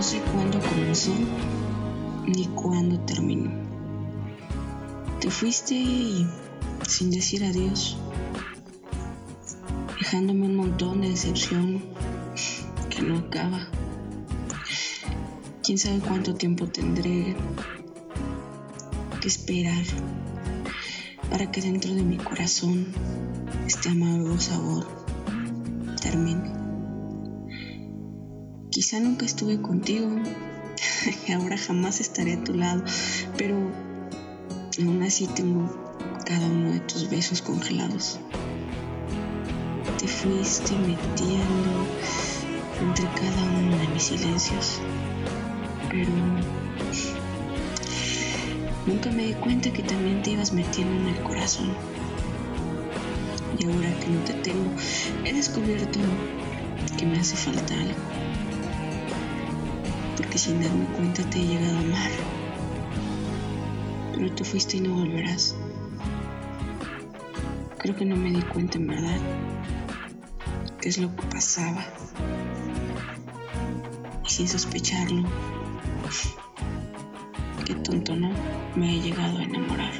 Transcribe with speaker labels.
Speaker 1: No sé cuándo comenzó ni cuándo terminó. Te fuiste sin decir adiós, dejándome un montón de decepción que no acaba. Quién sabe cuánto tiempo tendré que esperar para que dentro de mi corazón este amargo sabor termine. Quizá nunca estuve contigo ahora jamás estaré a tu lado, pero aún así tengo cada uno de tus besos congelados. Te fuiste metiendo entre cada uno de mis silencios, pero nunca me di cuenta que también te ibas metiendo en el corazón. Y ahora que no te tengo, he descubierto que me hace falta algo. Porque sin darme cuenta te he llegado a amar. Pero te fuiste y no volverás. Creo que no me di cuenta en verdad qué es lo que pasaba. Y sin sospecharlo, qué tonto no, me he llegado a enamorar.